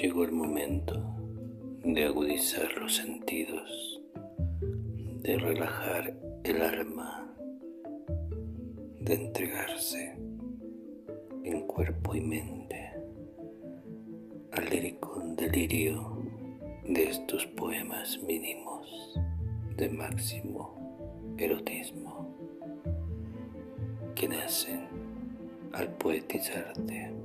Llegó el momento de agudizar los sentidos, de relajar el alma, de entregarse en cuerpo y mente al lírico delirio de estos poemas mínimos de máximo erotismo que nacen al poetizarte.